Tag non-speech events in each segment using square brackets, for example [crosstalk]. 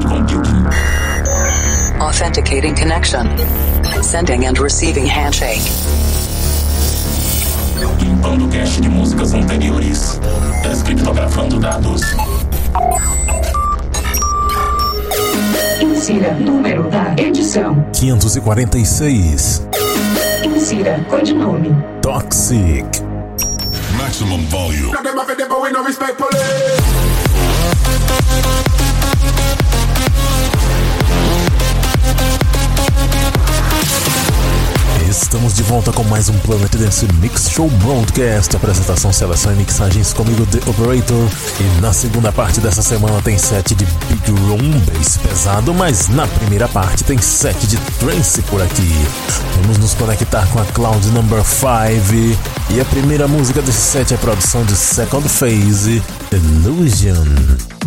cloud computing. Authenticating connection. Sending and receiving handshake. Limpando cache de músicas anteriores. Descriptografando dados. Insira número da edição. 546. Insira codinome. Toxic. Maximum volume. Estamos de volta com mais um Planet Dance Mix Show Broadcast. Apresentação, seleção e mixagens comigo, The Operator. E na segunda parte dessa semana tem set de Big Room Bass pesado, mas na primeira parte tem set de trance por aqui. Vamos nos conectar com a Cloud Number 5. E a primeira música desse set é a produção de Second Phase, Illusion.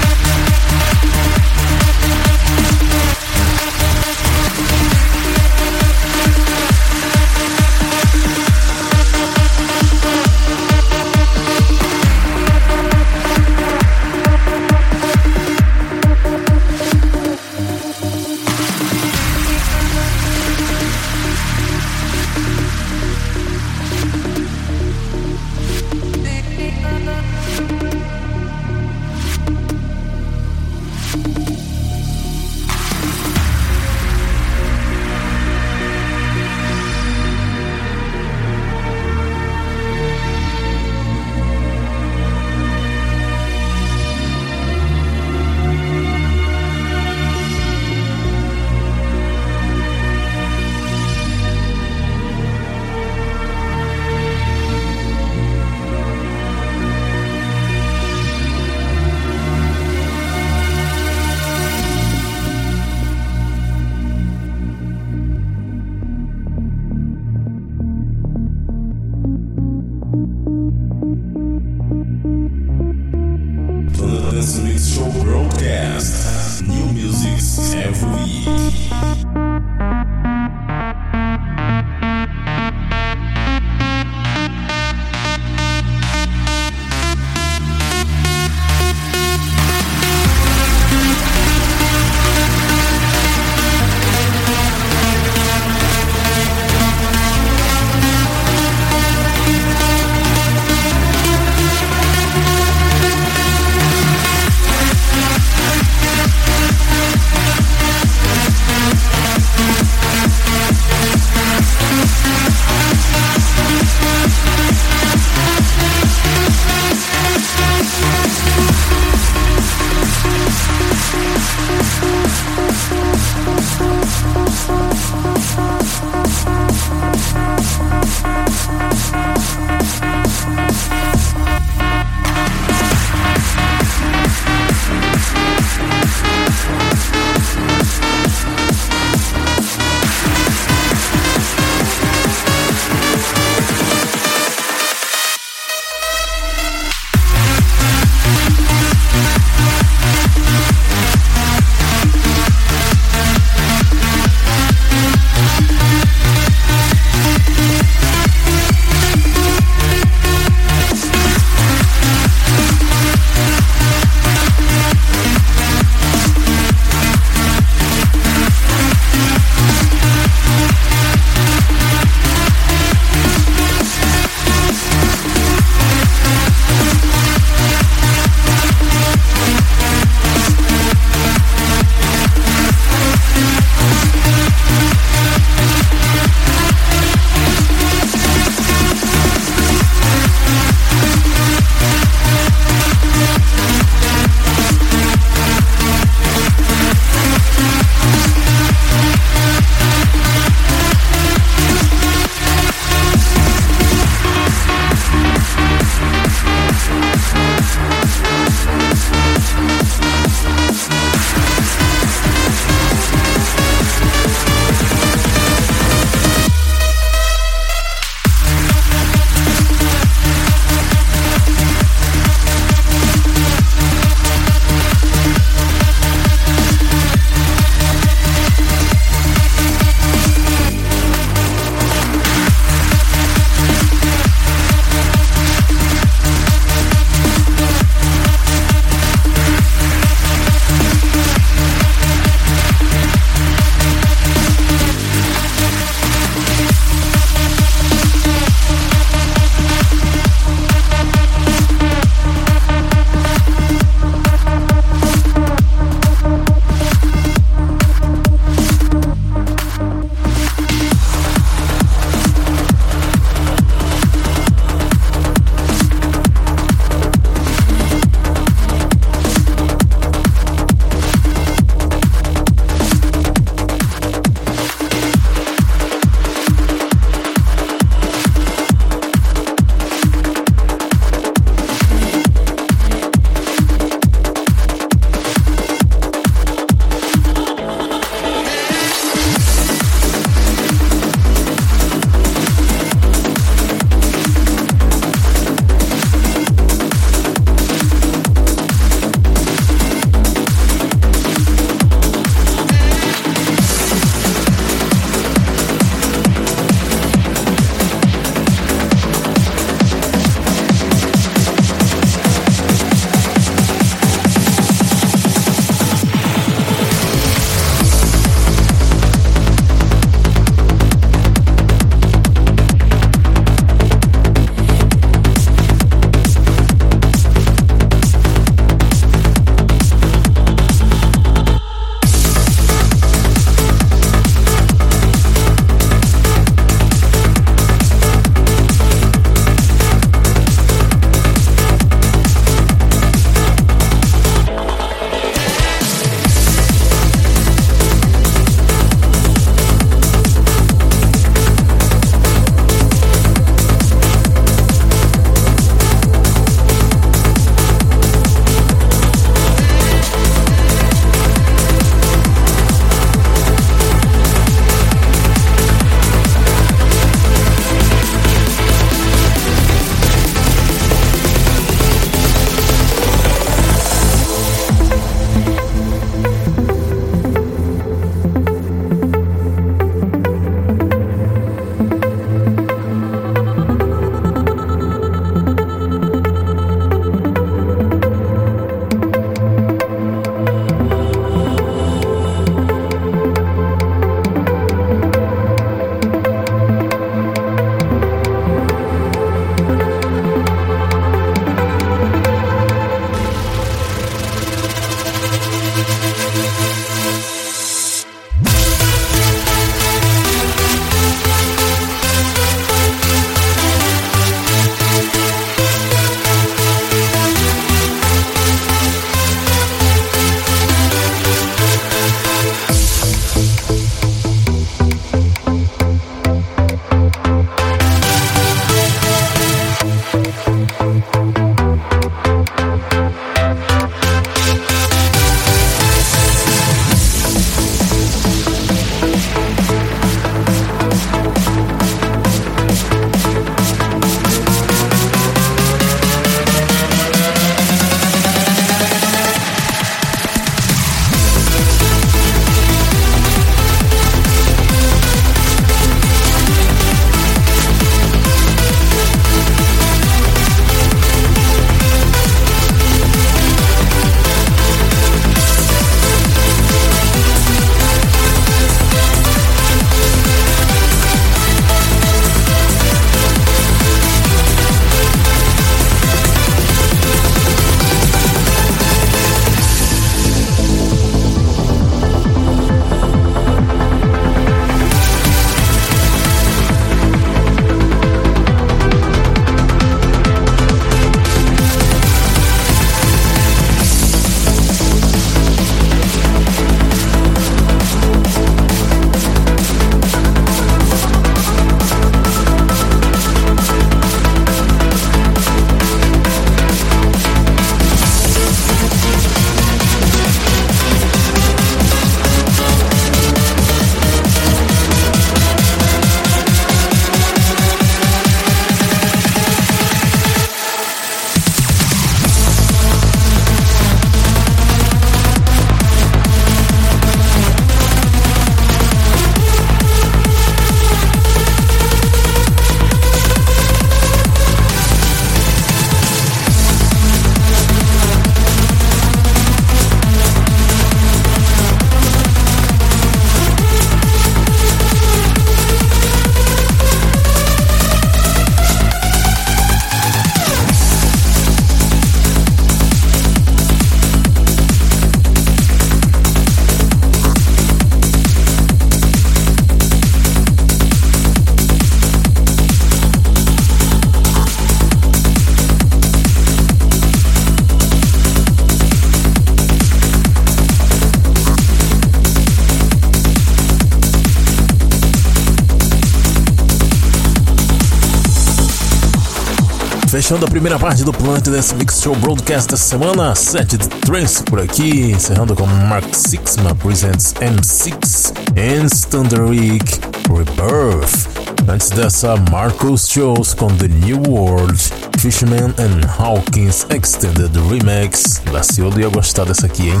Fechando a primeira parte do Planet Dance Mix Show Broadcast dessa semana, set de trance por aqui, encerrando com Mark Sixma Presents M6 and Week Rebirth. Antes dessa, Marcos Shows com The New World, Fisherman and Hawkins Extended Remix. Laciolo ia gostar dessa aqui, hein?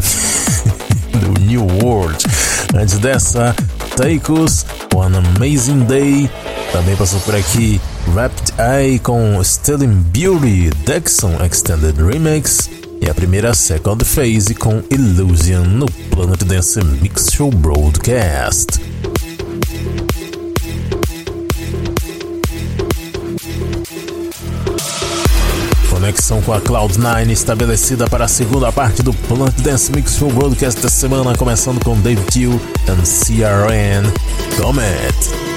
[laughs] do New World. Antes dessa, Taikos, One Amazing Day. Também passou por aqui Wrapped Eye com Stelling Beauty Dexon Extended Remix e a primeira Second Phase com Illusion no Planet Dance Mix Show Broadcast. Conexão com a Cloud9 estabelecida para a segunda parte do Planet Dance Mix Show Broadcast da semana, começando com Dave Teal and CRN Comet.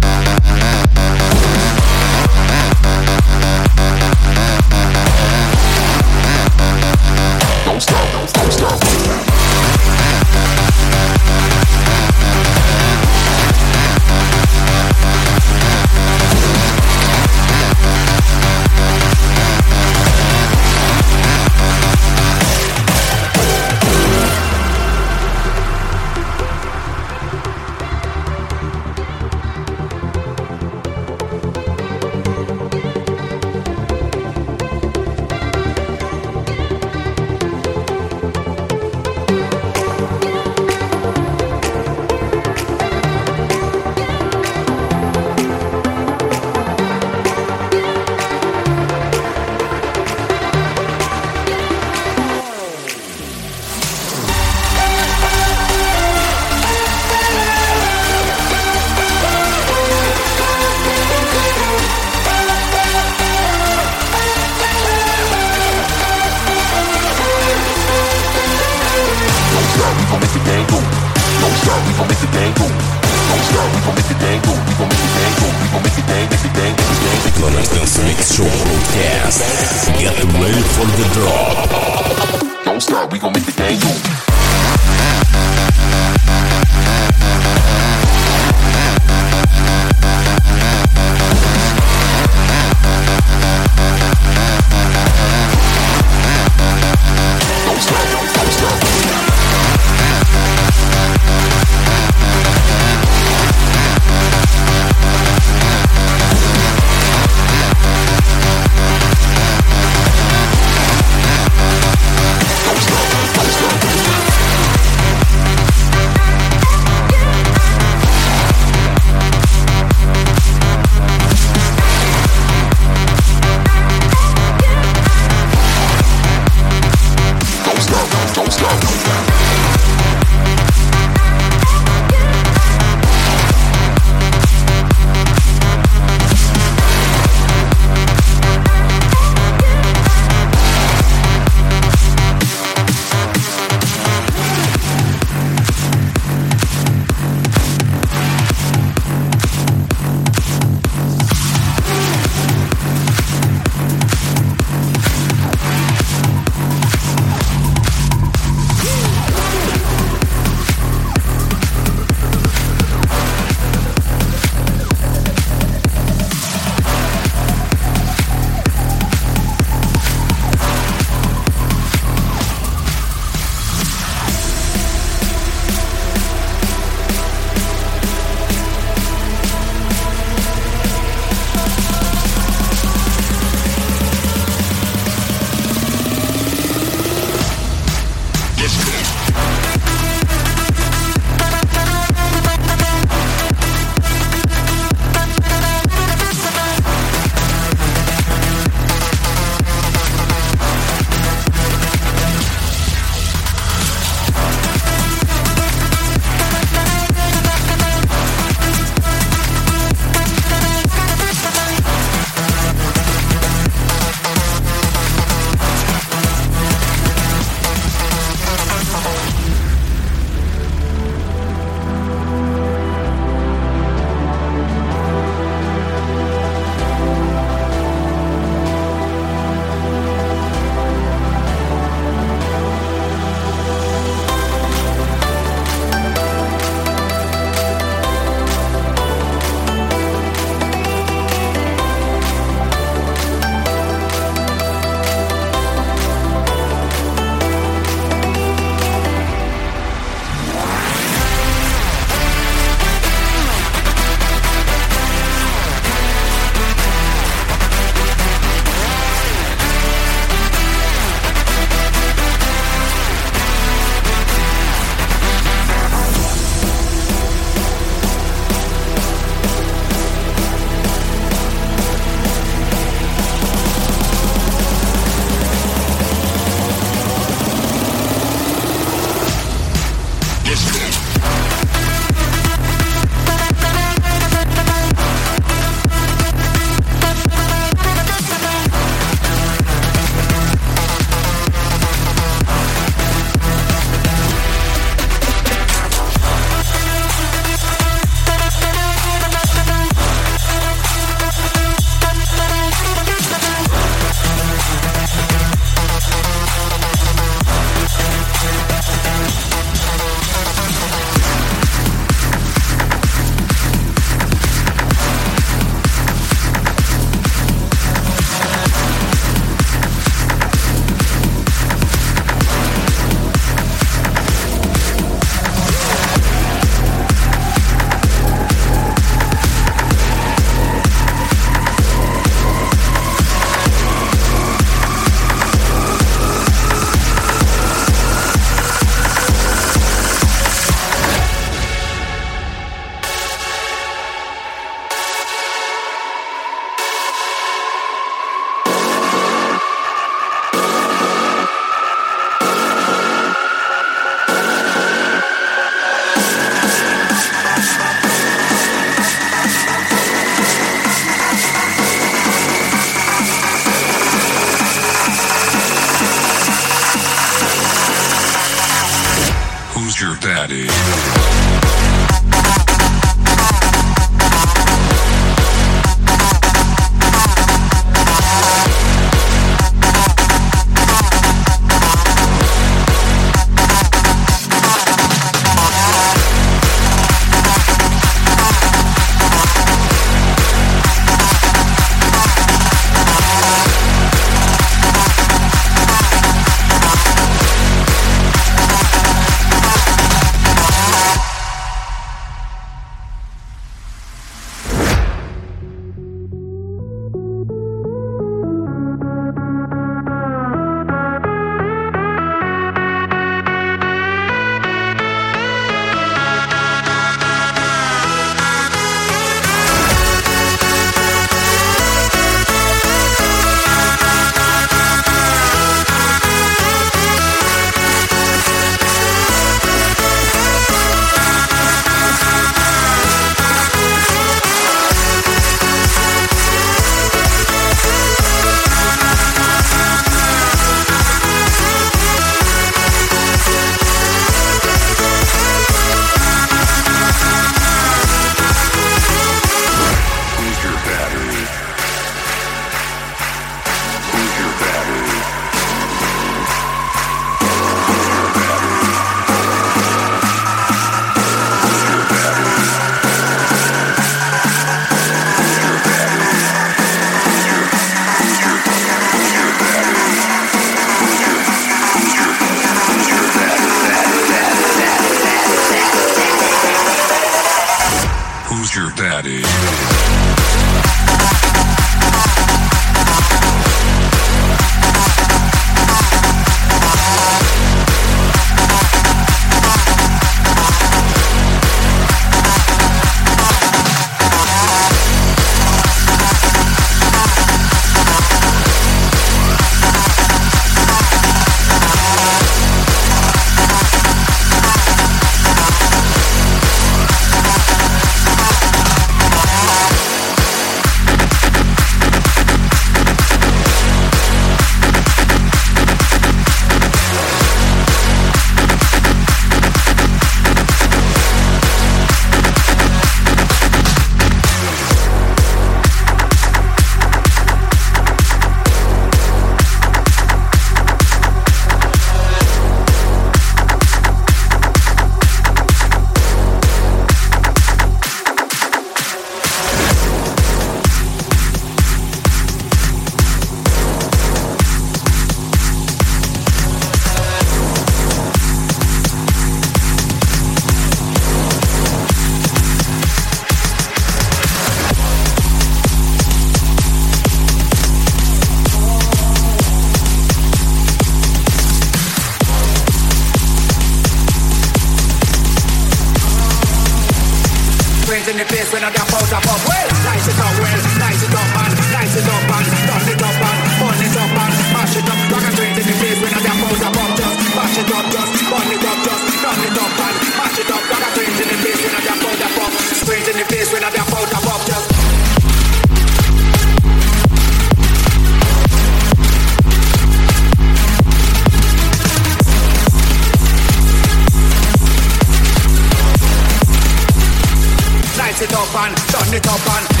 And turn it up and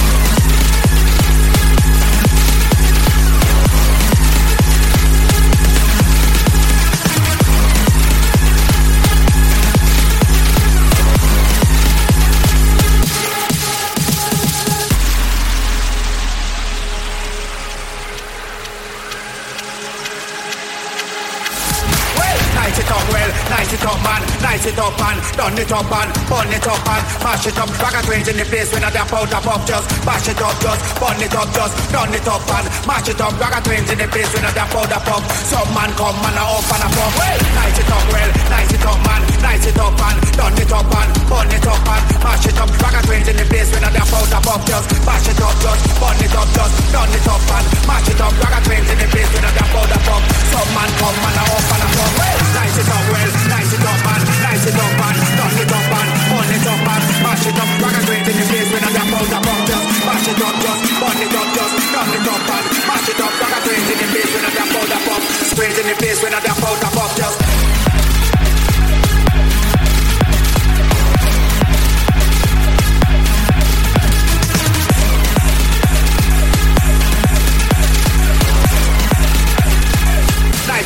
done it up, man, burn it up, man, mash it up, rock a twins in the place when I dap out of up, just mash it up, just burn it up, just done it up, man, mash it up, rock a twins in the place when I dap out of up. Some man come man a up and a pop, well, nice it up, well, nice it up, man, nice it up, man, done it up, man, burn it up, man, mash it up, rock a twins in the place when I dap out of up, just mash it up, just burn it up, just done it up, man, mash it up, rock a twins in the place when I dap out of up. Some man come man a up and a pop, well, nice it up, well, nice it up, man, nice it up, man, done it up, man, burn it up, man, mash it up, rock a twins in the place when I dap out of up, just mash it up, just burn it up, just done it up, man, mash it up, rock a twins in the place when I dap out of up, straight in the face when I dap out of up, just.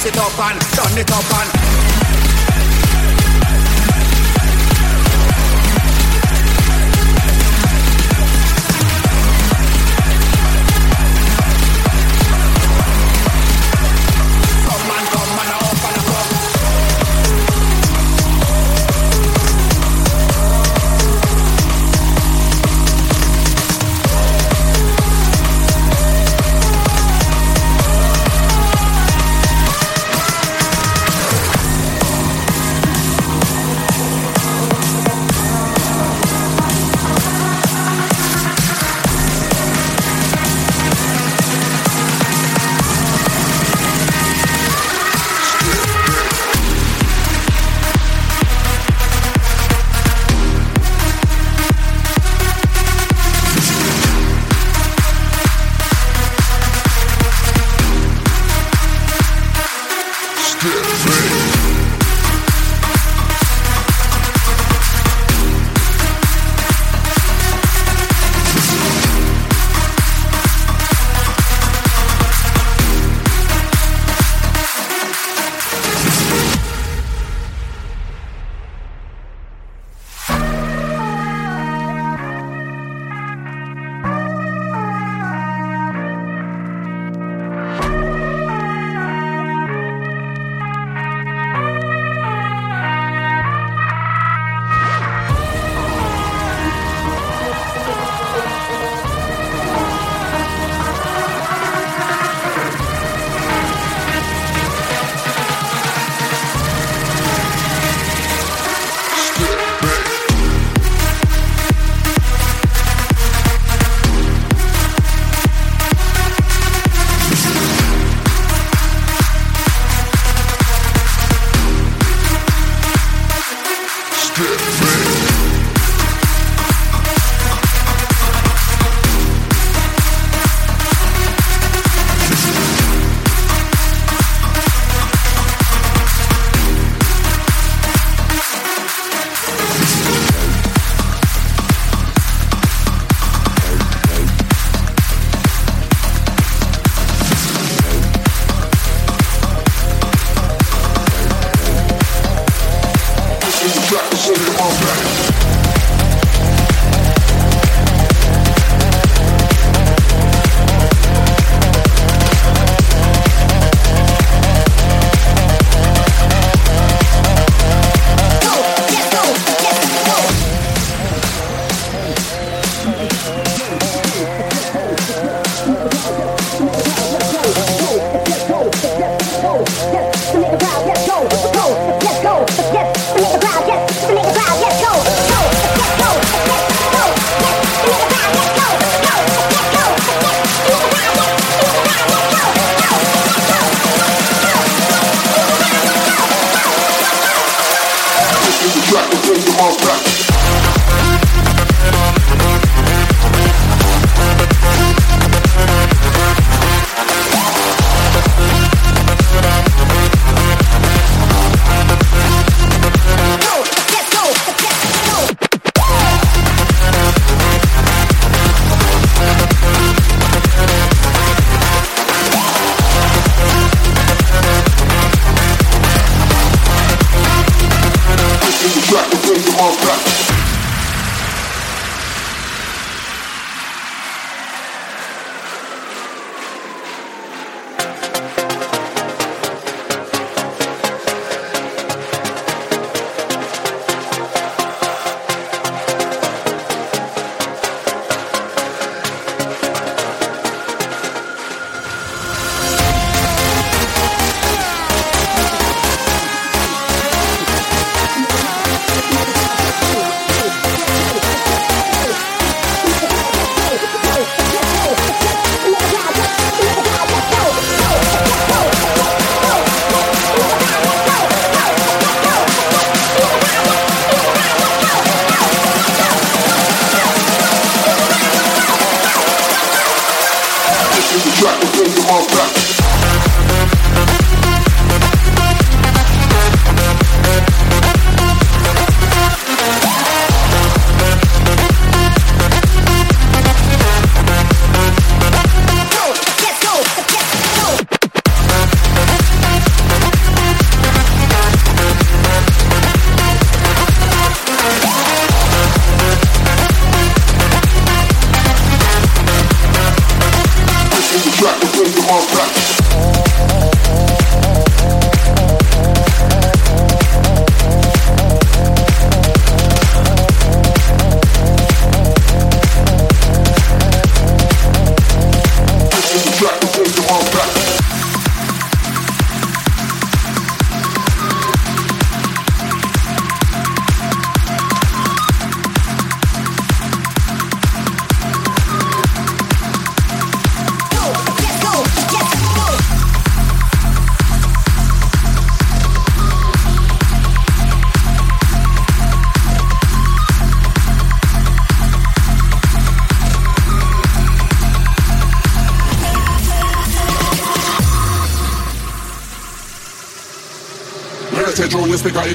It up and done it up and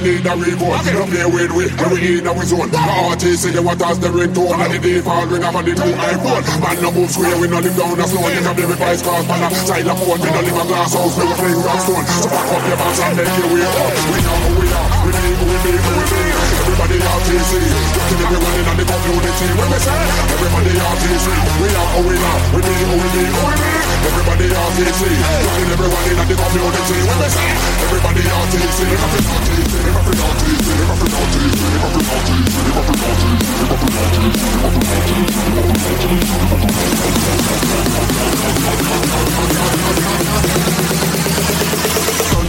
need a reward. Okay. Don't play with we, when we in our zone. The artist say they want us the ringtone, and the default ring up on the new iPhone. Man no move square, we no live down a slow. You can with vice cars, man a phone. We no live a glass house, we fling rock stone. So pack up your bags and make your way up. We know who we are, we be who we be, who we be. Everybody RTC, looking everyone in the community. When we say, everybody RTC, we are who we are, we be who we be, who we be. Everybody RTC, looking everyone in the community. When we say, everybody RTC, everybody RTC, everybody RTC.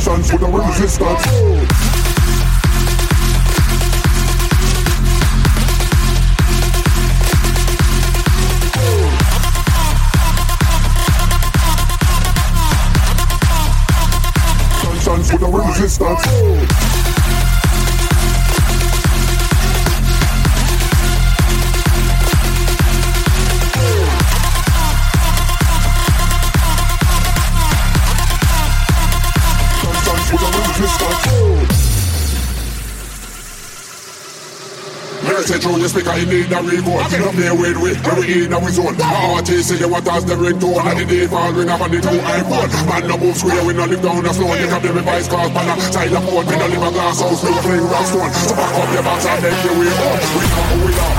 Sons with a resistance. Sons with a resistance. With the resistance. Say true, you speak, I need a remote. Okay. Don't play with we, when we in our zone. Artists say they want us the ringtone, and the default ring up on the two iPhone. Man, no move square, we no live down the slow. You can play with vice cars, pan side of phone. We no live a glass house, we fling rock stone. So back up your box and make your way home. We who we are,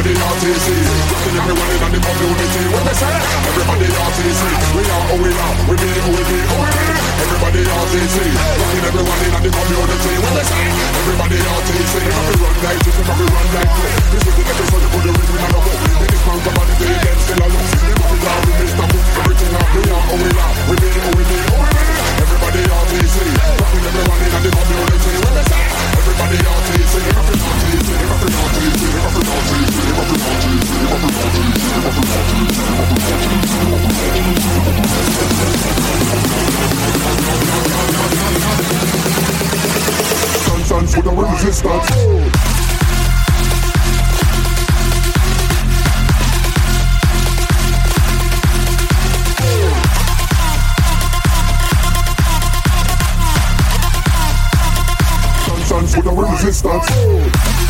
Everybody RTC, rocking everyone in the community. What they say? Everybody RTC, we are who we are, we be who we be, who we be. Everybody RTC, rocking everyone in the community. What they say? Everybody RTC fi run like this, never fi run like this. This is the episode of the rhythm and the hook. The come on the day, then still a look. Never fi down, we Mr. Book. Everything up, we are, oh we are. We be, oh we be, oh we be. Everybody RTC, rocking everyone in the community. When they say, everybody RTC, never fi RTC, never fi RTC, never fi RTC. Sons with the resistance. With the resistance.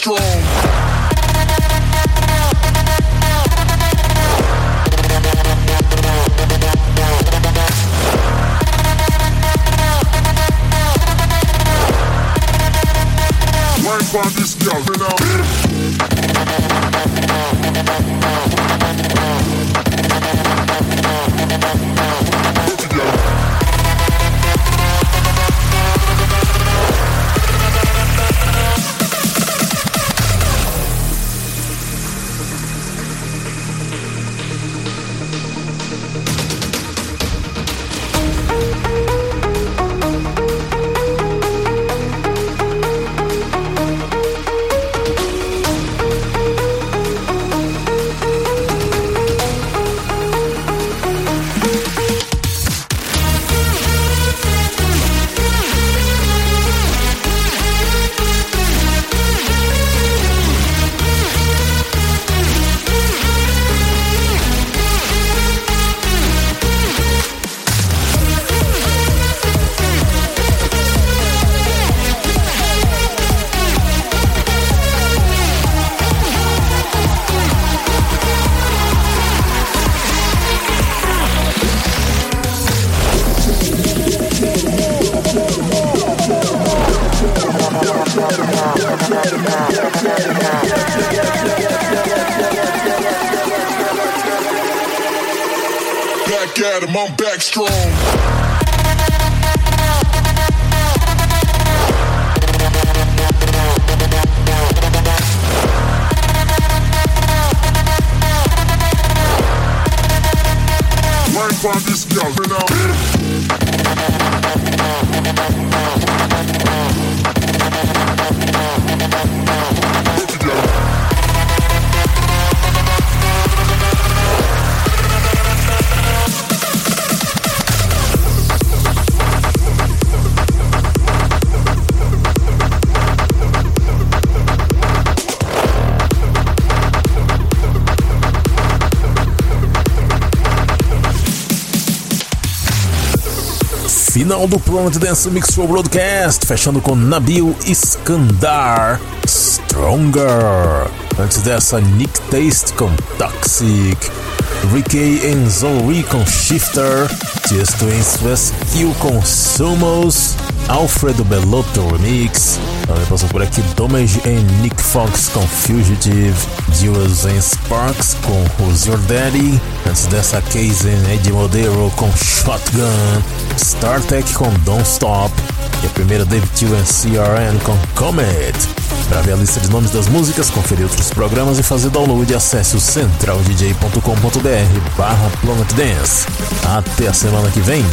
strong. him, I'm back strong. Find this guy. Final do Planet Dance Mix Show Broadcast, fechando com Nabil Iskandar Stronger. Antes dessa, Nick Taste com Toxic, Ricky Enzori com Shifter, Tiesto em Swiss Kill com Sumos, Alfredo Bellotto Remix, também passou por aqui Domage em Nick Fox com Fugitive, Duels em Sparks com Who's Your Daddy, antes dessa Case em Eddie Modero com Shotgun, StarTech com Don't Stop e a primeira David Tio em CRN com Comet. Para ver a lista de nomes das músicas, conferir outros programas e fazer download, acesse o centraldj.com.br barra Planet Dance. Até a semana que vem!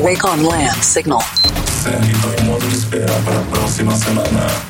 Wake on Land signal. Servidor em modo de espera para a próxima semana.